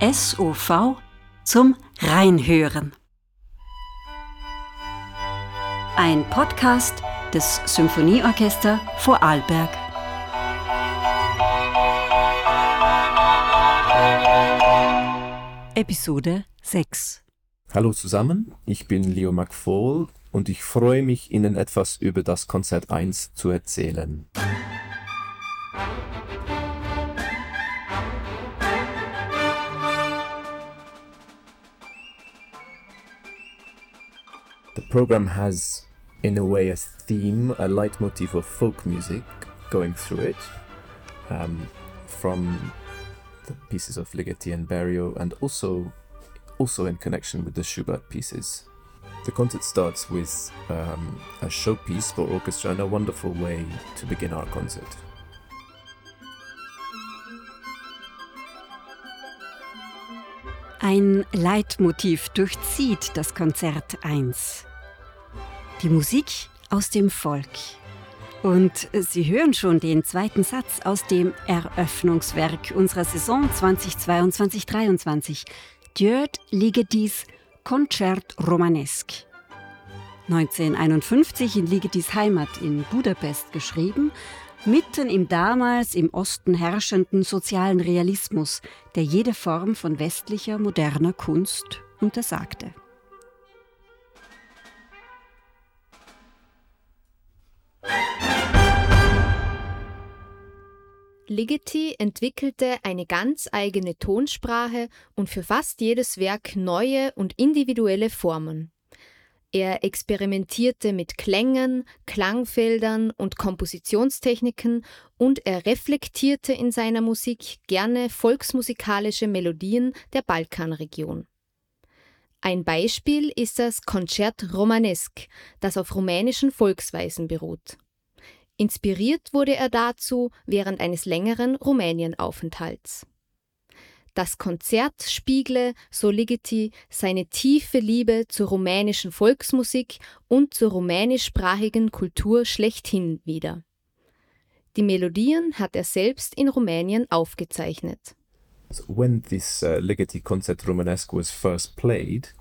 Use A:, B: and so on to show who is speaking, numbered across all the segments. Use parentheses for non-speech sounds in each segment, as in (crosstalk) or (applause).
A: SOV zum Reinhören. Ein Podcast des Symphonieorchester Vorarlberg. Episode 6
B: Hallo zusammen, ich bin Leo McFall und ich freue mich, Ihnen etwas über das Konzert 1 zu erzählen. Program has, in a way, a theme, a leitmotif of folk music going through it, um, from the pieces of Ligeti and Barrio, and also, also in connection with the Schubert pieces. The concert starts with um, a showpiece for orchestra and a wonderful way to begin our concert.
A: Ein Leitmotiv durchzieht das Konzert 1. Die Musik aus dem Volk. Und Sie hören schon den zweiten Satz aus dem Eröffnungswerk unserer Saison 2022-23. Djörd Ligedis Concert Romanesque. 1951 in Ligetis Heimat in Budapest geschrieben, mitten im damals im Osten herrschenden sozialen Realismus, der jede Form von westlicher moderner Kunst untersagte.
C: Ligeti entwickelte eine ganz eigene Tonsprache und für fast jedes Werk neue und individuelle Formen. Er experimentierte mit Klängen, Klangfeldern und Kompositionstechniken und er reflektierte in seiner Musik gerne volksmusikalische Melodien der Balkanregion. Ein Beispiel ist das Concert Romanesque, das auf rumänischen Volksweisen beruht. Inspiriert wurde er dazu während eines längeren Rumänienaufenthalts. Das Konzert spiegle, so Ligeti, seine tiefe Liebe zur rumänischen Volksmusik und zur rumänischsprachigen Kultur schlechthin wider. Die Melodien hat er selbst in Rumänien aufgezeichnet.
B: So when this uh, Ligeti Concert Romanesque was first played,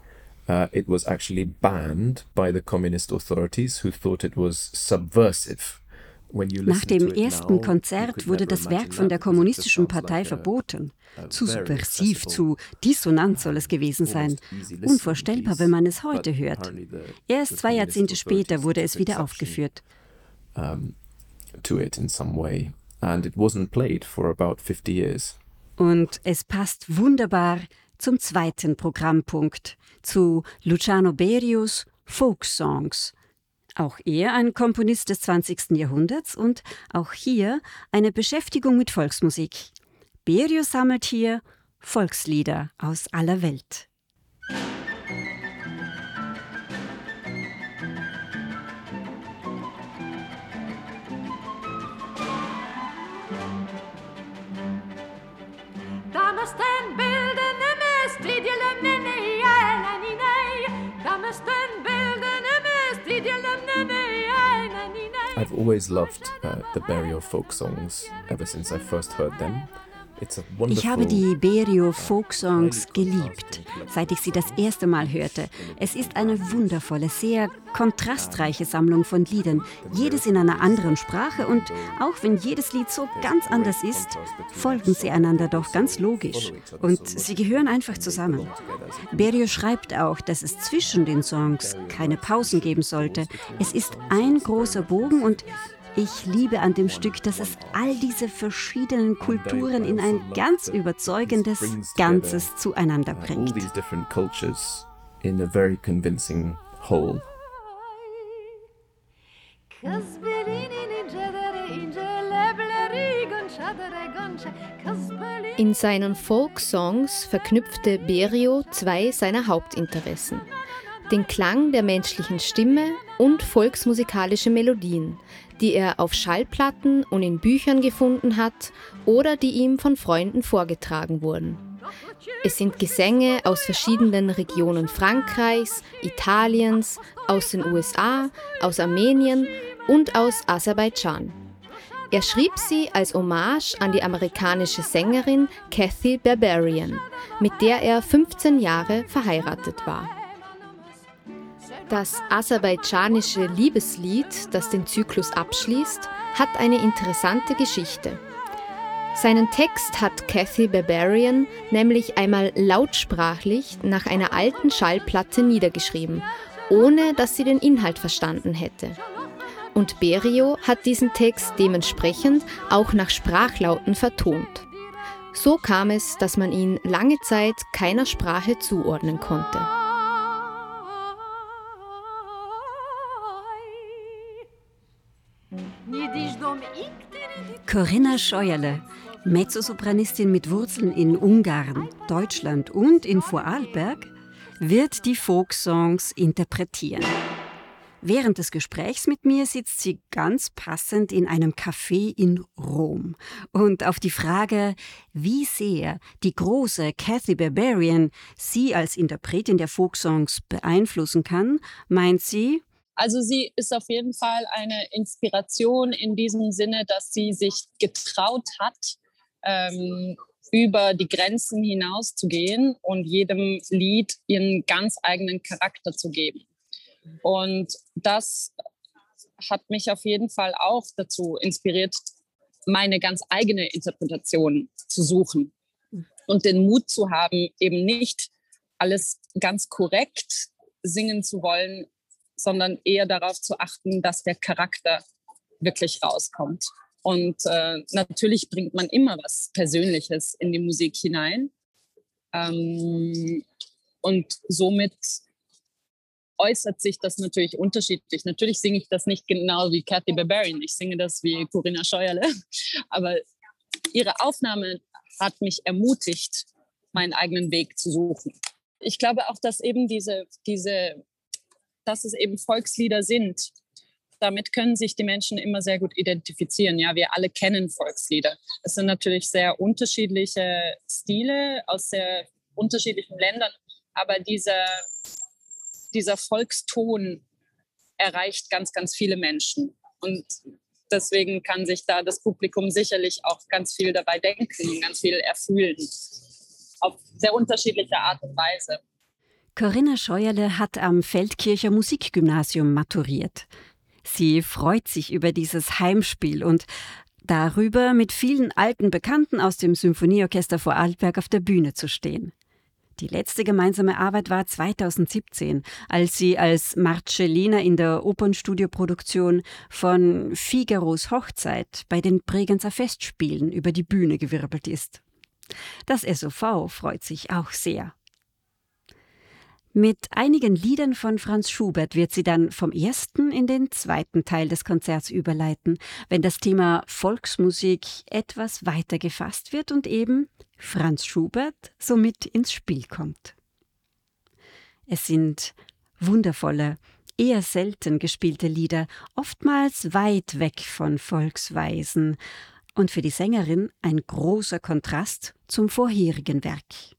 B: uh, it was actually banned by the communist authorities who thought it was subversive.
A: Nach dem ersten Konzert wurde das Werk von der Kommunistischen Partei verboten. Zu subversiv, zu dissonant soll es gewesen sein. Unvorstellbar, wenn man es heute hört. Erst zwei Jahrzehnte später wurde es wieder aufgeführt. Und es passt wunderbar zum zweiten Programmpunkt, zu Luciano Berius Folk Songs auch er ein Komponist des 20. Jahrhunderts und auch hier eine Beschäftigung mit Volksmusik. Berio sammelt hier Volkslieder aus aller Welt.
D: Damesten bilden
B: always loved uh, the Berio folk songs ever since I first heard them.
A: Ich habe die Berio Folk Songs geliebt, seit ich sie das erste Mal hörte. Es ist eine wundervolle, sehr kontrastreiche Sammlung von Liedern, jedes in einer anderen Sprache und auch wenn jedes Lied so ganz anders ist, folgen sie einander doch ganz logisch und sie gehören einfach zusammen. Berio schreibt auch, dass es zwischen den Songs keine Pausen geben sollte. Es ist ein großer Bogen und ich liebe an dem Stück, dass es all diese verschiedenen Kulturen in ein ganz überzeugendes Ganzes zueinander bringt.
B: in
C: seinen Folk-Songs verknüpfte Berio zwei seiner Hauptinteressen. Den Klang der menschlichen Stimme und volksmusikalische Melodien, die er auf Schallplatten und in Büchern gefunden hat oder die ihm von Freunden vorgetragen wurden. Es sind Gesänge aus verschiedenen Regionen Frankreichs, Italiens, aus den USA, aus Armenien und aus Aserbaidschan. Er schrieb sie als Hommage an die amerikanische Sängerin Kathy Barbarian, mit der er 15 Jahre verheiratet war. Das aserbaidschanische Liebeslied, das den Zyklus abschließt, hat eine interessante Geschichte. Seinen Text hat Kathy Barbarian nämlich einmal lautsprachlich nach einer alten Schallplatte niedergeschrieben, ohne dass sie den Inhalt verstanden hätte. Und Berio hat diesen Text dementsprechend auch nach Sprachlauten vertont. So kam es, dass man ihn lange Zeit keiner Sprache zuordnen konnte.
A: Corinna Scheuerle, Mezzosopranistin mit Wurzeln in Ungarn, Deutschland und in Vorarlberg, wird die Folksongs interpretieren. Während des Gesprächs mit mir sitzt sie ganz passend in einem Café in Rom. Und auf die Frage, wie sehr die große Kathy Barbarian sie als Interpretin der Folksongs beeinflussen kann, meint sie,
E: also sie ist auf jeden Fall eine Inspiration in diesem Sinne, dass sie sich getraut hat, ähm, über die Grenzen hinaus zu gehen und jedem Lied ihren ganz eigenen Charakter zu geben. Und das hat mich auf jeden Fall auch dazu inspiriert, meine ganz eigene Interpretation zu suchen und den Mut zu haben, eben nicht alles ganz korrekt singen zu wollen, sondern eher darauf zu achten, dass der Charakter wirklich rauskommt. Und äh, natürlich bringt man immer was Persönliches in die Musik hinein. Ähm, und somit äußert sich das natürlich unterschiedlich. Natürlich singe ich das nicht genau wie Kathy Barbarian, ich singe das wie Corinna Scheuerle, (laughs) aber ihre Aufnahme hat mich ermutigt, meinen eigenen Weg zu suchen. Ich glaube auch, dass eben diese, diese dass es eben Volkslieder sind. Damit können sich die Menschen immer sehr gut identifizieren. Ja, wir alle kennen Volkslieder. Es sind natürlich sehr unterschiedliche Stile aus sehr unterschiedlichen Ländern, aber dieser, dieser Volkston erreicht ganz, ganz viele Menschen. Und deswegen kann sich da das Publikum sicherlich auch ganz viel dabei denken und ganz viel erfühlen. Auf sehr unterschiedliche Art und Weise.
A: Corinna Scheuerle hat am Feldkircher Musikgymnasium maturiert. Sie freut sich über dieses Heimspiel und darüber, mit vielen alten Bekannten aus dem Symphonieorchester Vorarlberg auf der Bühne zu stehen. Die letzte gemeinsame Arbeit war 2017, als sie als Marcellina in der Opernstudioproduktion von Figaros Hochzeit bei den Bregenzer Festspielen über die Bühne gewirbelt ist. Das SOV freut sich auch sehr. Mit einigen Liedern von Franz Schubert wird sie dann vom ersten in den zweiten Teil des Konzerts überleiten, wenn das Thema Volksmusik etwas weiter gefasst wird und eben Franz Schubert somit ins Spiel kommt. Es sind wundervolle, eher selten gespielte Lieder, oftmals weit weg von Volksweisen und für die Sängerin ein großer Kontrast zum vorherigen Werk.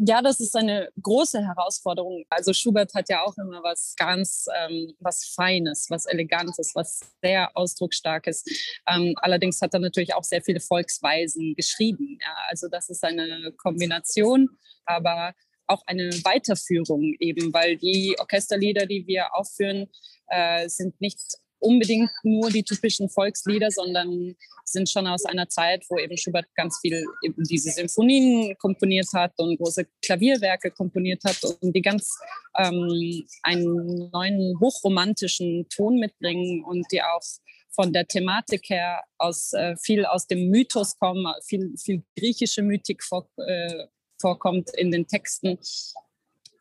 E: Ja, das ist eine große Herausforderung. Also Schubert hat ja auch immer was ganz, ähm, was Feines, was Elegantes, was sehr Ausdrucksstarkes. Ähm, allerdings hat er natürlich auch sehr viele Volksweisen geschrieben. Ja, also das ist eine Kombination, aber auch eine Weiterführung eben, weil die Orchesterlieder, die wir aufführen, äh, sind nicht unbedingt nur die typischen Volkslieder, sondern sind schon aus einer Zeit, wo eben Schubert ganz viel eben diese Symphonien komponiert hat und große Klavierwerke komponiert hat und die ganz ähm, einen neuen hochromantischen Ton mitbringen und die auch von der Thematik her aus äh, viel aus dem Mythos kommen, viel, viel griechische Mythik vor, äh, vorkommt in den Texten.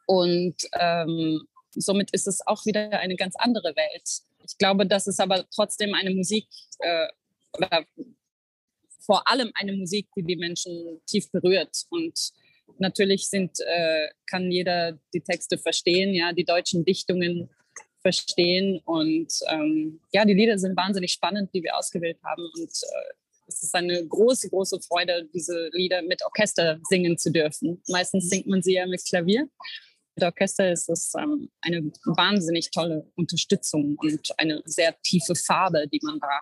E: Und ähm, somit ist es auch wieder eine ganz andere Welt. Ich glaube, dass es aber trotzdem eine Musik äh, oder vor allem eine Musik, die die Menschen tief berührt. Und natürlich sind, äh, kann jeder die Texte verstehen, ja, die deutschen Dichtungen verstehen. Und ähm, ja, die Lieder sind wahnsinnig spannend, die wir ausgewählt haben. Und äh, es ist eine große, große Freude, diese Lieder mit Orchester singen zu dürfen. Meistens singt man sie ja mit Klavier Orchester ist es ähm, eine wahnsinnig tolle Unterstützung und eine sehr tiefe Farbe, die man da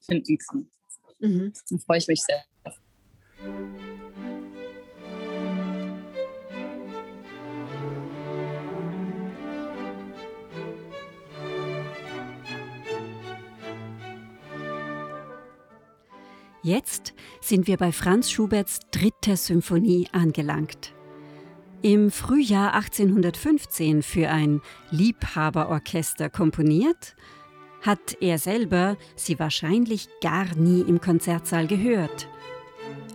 E: finden kann. Mhm. Da freue ich mich sehr.
A: Jetzt sind wir bei Franz Schuberts dritter Symphonie angelangt. Im Frühjahr 1815 für ein Liebhaberorchester komponiert, hat er selber sie wahrscheinlich gar nie im Konzertsaal gehört.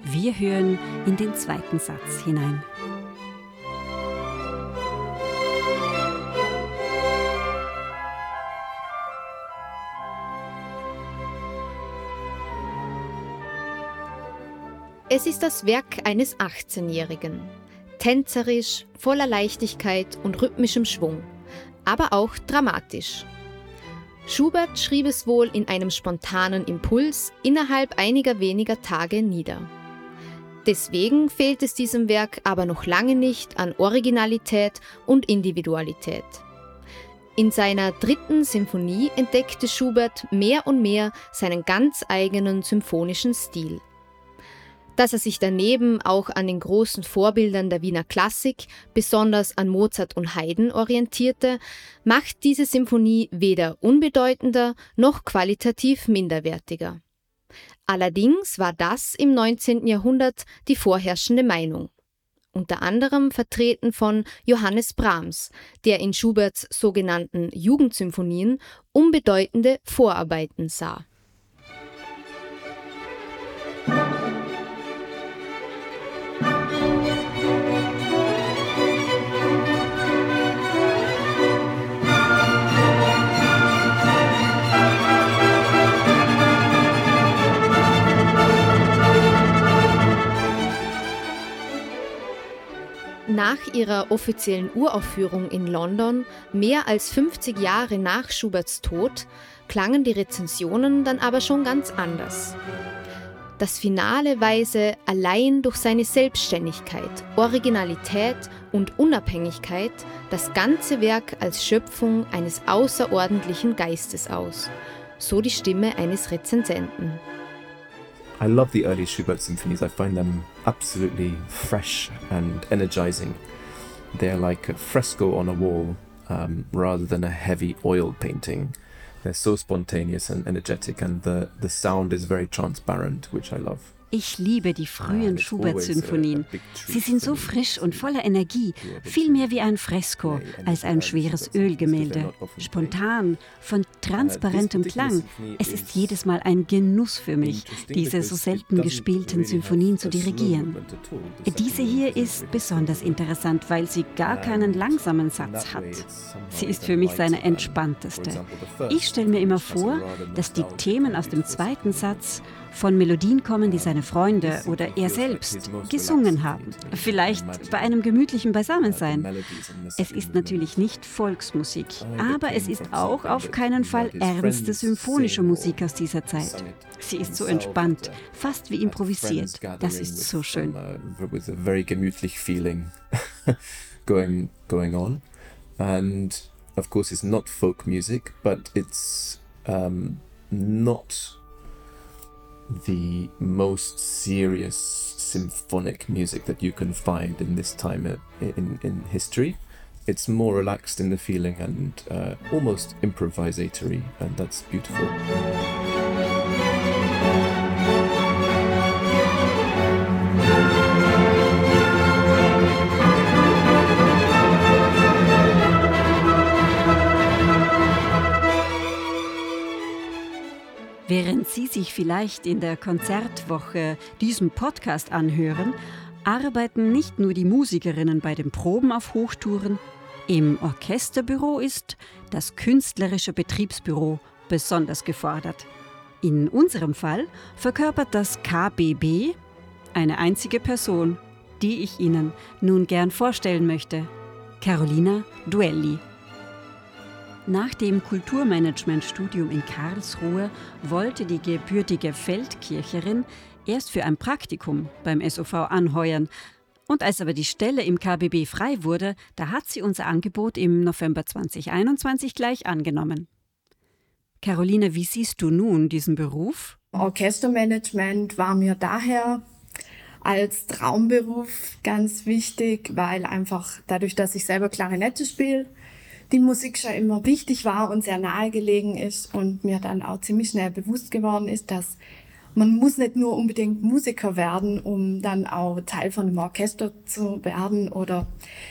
A: Wir hören in den zweiten Satz hinein.
C: Es ist das Werk eines 18-Jährigen. Tänzerisch, voller Leichtigkeit und rhythmischem Schwung, aber auch dramatisch. Schubert schrieb es wohl in einem spontanen Impuls innerhalb einiger weniger Tage nieder. Deswegen fehlt es diesem Werk aber noch lange nicht an Originalität und Individualität. In seiner dritten Sinfonie entdeckte Schubert mehr und mehr seinen ganz eigenen symphonischen Stil dass er sich daneben auch an den großen Vorbildern der Wiener Klassik, besonders an Mozart und Haydn, orientierte, macht diese Symphonie weder unbedeutender noch qualitativ minderwertiger. Allerdings war das im 19. Jahrhundert die vorherrschende Meinung. Unter anderem vertreten von Johannes Brahms, der in Schuberts sogenannten Jugendsymphonien unbedeutende Vorarbeiten sah. Nach ihrer offiziellen Uraufführung in London, mehr als 50 Jahre nach Schuberts Tod, klangen die Rezensionen dann aber schon ganz anders. Das Finale weise allein durch seine Selbstständigkeit, Originalität und Unabhängigkeit das ganze Werk als Schöpfung eines außerordentlichen Geistes aus, so die Stimme eines Rezensenten.
B: I love the early Schubert symphonies. I find them absolutely fresh and energizing. They're like a fresco on a wall um, rather than a heavy oil painting. They're so spontaneous and energetic, and the, the sound is very transparent, which I love.
A: Ich liebe die frühen Schubert-Symphonien. Sie sind so frisch und voller Energie, viel mehr wie ein Fresko als ein schweres Ölgemälde. Spontan, von transparentem Klang. Es ist jedes Mal ein Genuss für mich, diese so selten gespielten Symphonien zu dirigieren. Diese hier ist besonders interessant, weil sie gar keinen langsamen Satz hat. Sie ist für mich seine entspannteste. Ich stelle mir immer vor, dass die Themen aus dem zweiten Satz von Melodien kommen, die seine Freunde oder er selbst gesungen haben. Vielleicht bei einem gemütlichen Beisammensein. Es ist natürlich nicht Volksmusik, aber es ist auch auf keinen Fall ernste symphonische Musik aus dieser Zeit. Sie ist so entspannt, fast wie improvisiert. Das ist so schön. (laughs)
B: Going going on, and of course it's not folk music, but it's um, not the most serious symphonic music that you can find in this time in, in history. It's more relaxed in the feeling and uh, almost improvisatory, and that's beautiful.
A: Sich vielleicht in der Konzertwoche diesen Podcast anhören, arbeiten nicht nur die Musikerinnen bei den Proben auf Hochtouren, im Orchesterbüro ist das künstlerische Betriebsbüro besonders gefordert. In unserem Fall verkörpert das KBB eine einzige Person, die ich Ihnen nun gern vorstellen möchte, Carolina Duelli. Nach dem Kulturmanagementstudium in Karlsruhe wollte die gebürtige Feldkircherin erst für ein Praktikum beim SOV anheuern. Und als aber die Stelle im KBB frei wurde, da hat sie unser Angebot im November 2021 gleich angenommen. Caroline, wie siehst du nun diesen Beruf
F: Orchestermanagement war mir daher als Traumberuf ganz wichtig, weil einfach dadurch, dass ich selber Klarinette spiele, die Musik schon immer wichtig war und sehr nahegelegen ist und mir dann auch ziemlich schnell bewusst geworden ist, dass man muss nicht nur unbedingt Musiker werden, um dann auch Teil von einem Orchester zu werden oder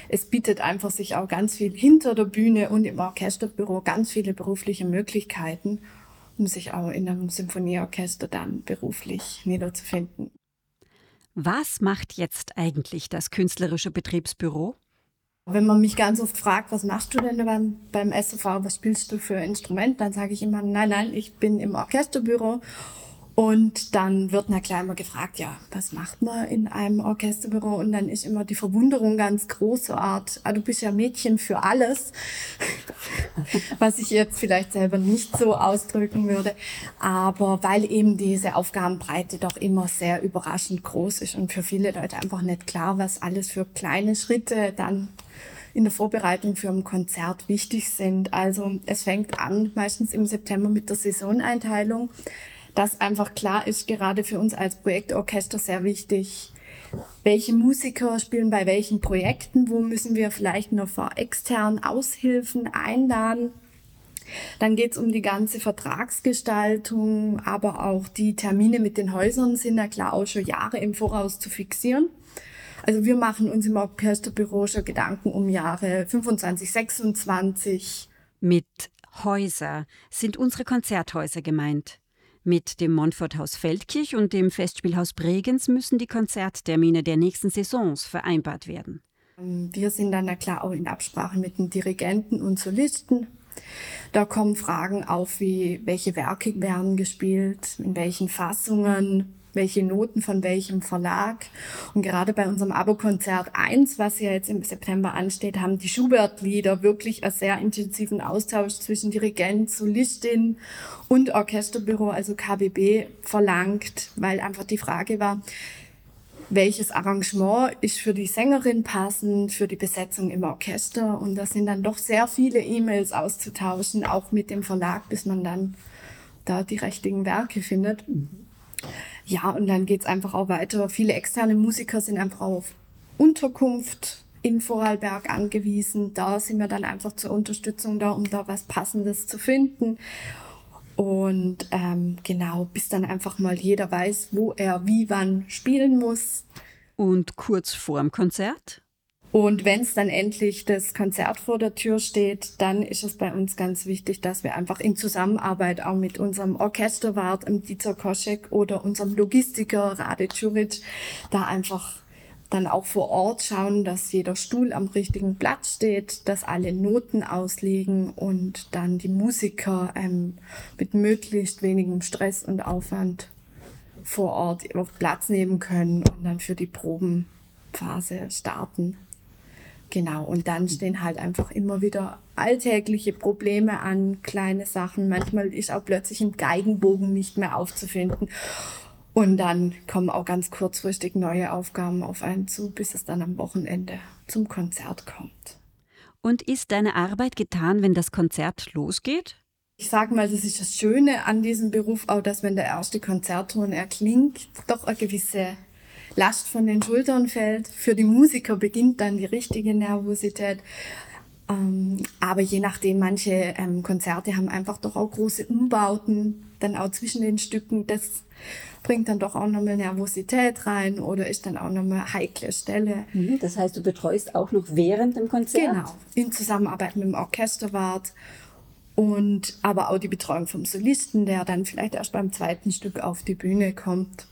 F: es bietet einfach sich auch ganz viel hinter der Bühne und im Orchesterbüro ganz viele berufliche Möglichkeiten, um sich auch in einem Symphonieorchester dann beruflich niederzufinden.
A: Was macht jetzt eigentlich das künstlerische Betriebsbüro?
F: Wenn man mich ganz oft fragt, was machst du denn beim, beim SOV, was spielst du für Instrument, dann sage ich immer, nein, nein, ich bin im Orchesterbüro und dann wird na klar immer gefragt, ja, was macht man in einem Orchesterbüro? Und dann ist immer die Verwunderung ganz große Art, ah, du bist ja Mädchen für alles, (laughs) was ich jetzt vielleicht selber nicht so ausdrücken würde. Aber weil eben diese Aufgabenbreite doch immer sehr überraschend groß ist und für viele Leute einfach nicht klar, was alles für kleine Schritte dann in der Vorbereitung für ein Konzert wichtig sind. Also es fängt an meistens im September mit der Saisoneinteilung dass einfach klar ist, gerade für uns als Projektorchester sehr wichtig, welche Musiker spielen bei welchen Projekten, wo müssen wir vielleicht noch vor externen Aushilfen einladen. Dann geht es um die ganze Vertragsgestaltung, aber auch die Termine mit den Häusern sind ja klar auch schon Jahre im Voraus zu fixieren. Also wir machen uns im Orchesterbüro schon Gedanken um Jahre 25, 26.
A: Mit Häuser sind unsere Konzerthäuser gemeint. Mit dem Montforthaus Feldkirch und dem Festspielhaus Bregenz müssen die Konzerttermine der nächsten Saisons vereinbart werden.
F: Wir sind dann ja klar auch in Absprache mit den Dirigenten und Solisten. Da kommen Fragen auf, wie welche Werke werden gespielt, in welchen Fassungen, welche Noten von welchem Verlag. Und gerade bei unserem Abo-Konzert 1, was ja jetzt im September ansteht, haben die Schubert-Lieder wirklich einen sehr intensiven Austausch zwischen Dirigent, Solistin und Orchesterbüro, also KBB, verlangt, weil einfach die Frage war, welches Arrangement ist für die Sängerin passend, für die Besetzung im Orchester. Und da sind dann doch sehr viele E-Mails auszutauschen, auch mit dem Verlag, bis man dann da die richtigen Werke findet. Ja, und dann geht's einfach auch weiter. Viele externe Musiker sind einfach auf Unterkunft in Vorarlberg angewiesen. Da sind wir dann einfach zur Unterstützung da, um da was Passendes zu finden. Und ähm, genau, bis dann einfach mal jeder weiß, wo er wie wann spielen muss.
A: Und kurz vorm Konzert?
F: Und wenn es dann endlich das Konzert vor der Tür steht, dann ist es bei uns ganz wichtig, dass wir einfach in Zusammenarbeit auch mit unserem Orchesterwart, Dieter Koschek oder unserem Logistiker Rade Curic da einfach dann auch vor Ort schauen, dass jeder Stuhl am richtigen Platz steht, dass alle Noten auslegen und dann die Musiker ähm, mit möglichst wenigem Stress und Aufwand vor Ort auf Platz nehmen können und dann für die Probenphase starten. Genau, und dann stehen halt einfach immer wieder alltägliche Probleme an, kleine Sachen. Manchmal ist auch plötzlich ein Geigenbogen nicht mehr aufzufinden. Und dann kommen auch ganz kurzfristig neue Aufgaben auf einen zu, bis es dann am Wochenende zum Konzert kommt.
A: Und ist deine Arbeit getan, wenn das Konzert losgeht?
F: Ich sage mal, das ist das Schöne an diesem Beruf auch, dass wenn der erste Konzertton erklingt, doch eine gewisse Last von den Schultern fällt. Für die Musiker beginnt dann die richtige Nervosität. Ähm, aber je nachdem, manche ähm, Konzerte haben einfach doch auch große Umbauten, dann auch zwischen den Stücken. Das bringt dann doch auch nochmal Nervosität rein oder ist dann auch nochmal heikle Stelle.
A: Mhm, das heißt, du betreust auch noch während dem Konzert?
F: Genau, in Zusammenarbeit mit dem Orchesterwart und aber auch die Betreuung vom Solisten, der dann vielleicht erst beim zweiten Stück auf die Bühne kommt.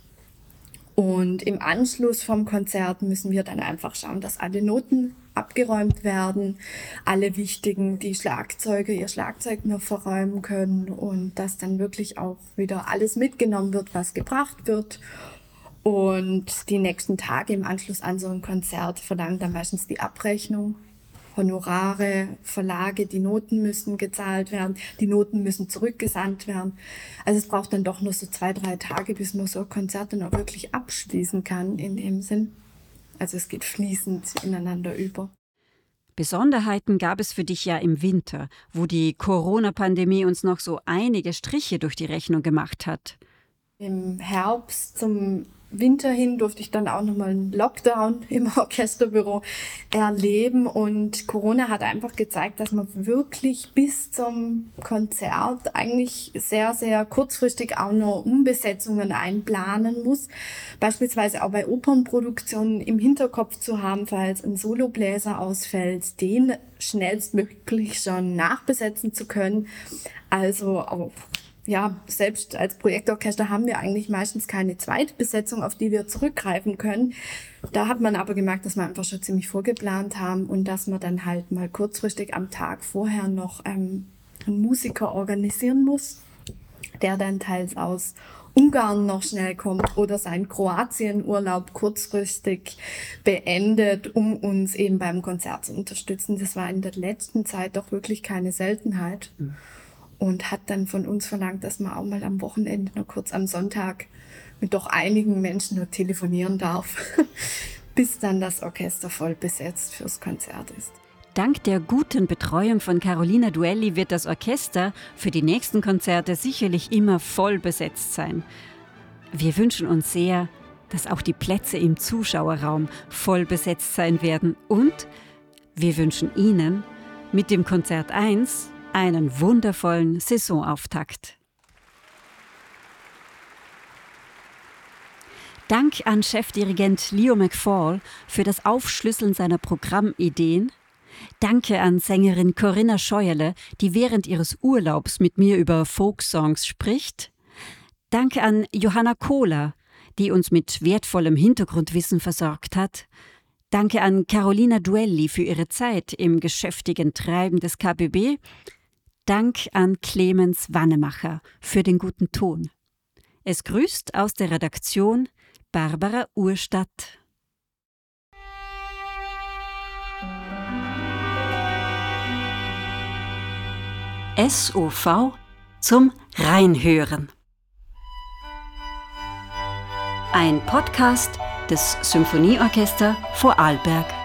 F: Und im Anschluss vom Konzert müssen wir dann einfach schauen, dass alle Noten abgeräumt werden, alle wichtigen, die Schlagzeuge ihr Schlagzeug noch verräumen können und dass dann wirklich auch wieder alles mitgenommen wird, was gebracht wird. Und die nächsten Tage im Anschluss an so ein Konzert verlangen dann meistens die Abrechnung Honorare, Verlage, die Noten müssen gezahlt werden, die Noten müssen zurückgesandt werden. Also es braucht dann doch nur so zwei, drei Tage, bis man so ein Konzert dann auch wirklich abschließen kann in dem Sinn. Also es geht fließend ineinander über.
A: Besonderheiten gab es für dich ja im Winter, wo die Corona-Pandemie uns noch so einige Striche durch die Rechnung gemacht hat.
F: Im Herbst zum Winter hin durfte ich dann auch nochmal einen Lockdown (laughs) im Orchesterbüro erleben und Corona hat einfach gezeigt, dass man wirklich bis zum Konzert eigentlich sehr, sehr kurzfristig auch noch Umbesetzungen einplanen muss. Beispielsweise auch bei Opernproduktionen im Hinterkopf zu haben, falls ein Solobläser ausfällt, den schnellstmöglich schon nachbesetzen zu können. Also auch ja, selbst als Projektorchester haben wir eigentlich meistens keine Zweitbesetzung, auf die wir zurückgreifen können. Da hat man aber gemerkt, dass wir einfach schon ziemlich vorgeplant haben und dass man dann halt mal kurzfristig am Tag vorher noch ähm, einen Musiker organisieren muss, der dann teils aus Ungarn noch schnell kommt oder seinen Kroatienurlaub kurzfristig beendet, um uns eben beim Konzert zu unterstützen. Das war in der letzten Zeit doch wirklich keine Seltenheit. Mhm und hat dann von uns verlangt, dass man auch mal am Wochenende nur kurz am Sonntag mit doch einigen Menschen nur telefonieren darf, (laughs) bis dann das Orchester voll besetzt fürs Konzert ist.
A: Dank der guten Betreuung von Carolina Duelli wird das Orchester für die nächsten Konzerte sicherlich immer voll besetzt sein. Wir wünschen uns sehr, dass auch die Plätze im Zuschauerraum voll besetzt sein werden und wir wünschen Ihnen mit dem Konzert 1 einen wundervollen Saisonauftakt. Dank an Chefdirigent Leo McFall für das Aufschlüsseln seiner Programmideen. Danke an Sängerin Corinna Scheuerle, die während ihres Urlaubs mit mir über Folksongs spricht. Danke an Johanna Kohler, die uns mit wertvollem Hintergrundwissen versorgt hat. Danke an Carolina Duelli für ihre Zeit im geschäftigen Treiben des KBB. Dank an Clemens Wannemacher für den guten Ton. Es grüßt aus der Redaktion Barbara Urstadt. SOV zum Reinhören. Ein Podcast des Symphonieorchester Vorarlberg.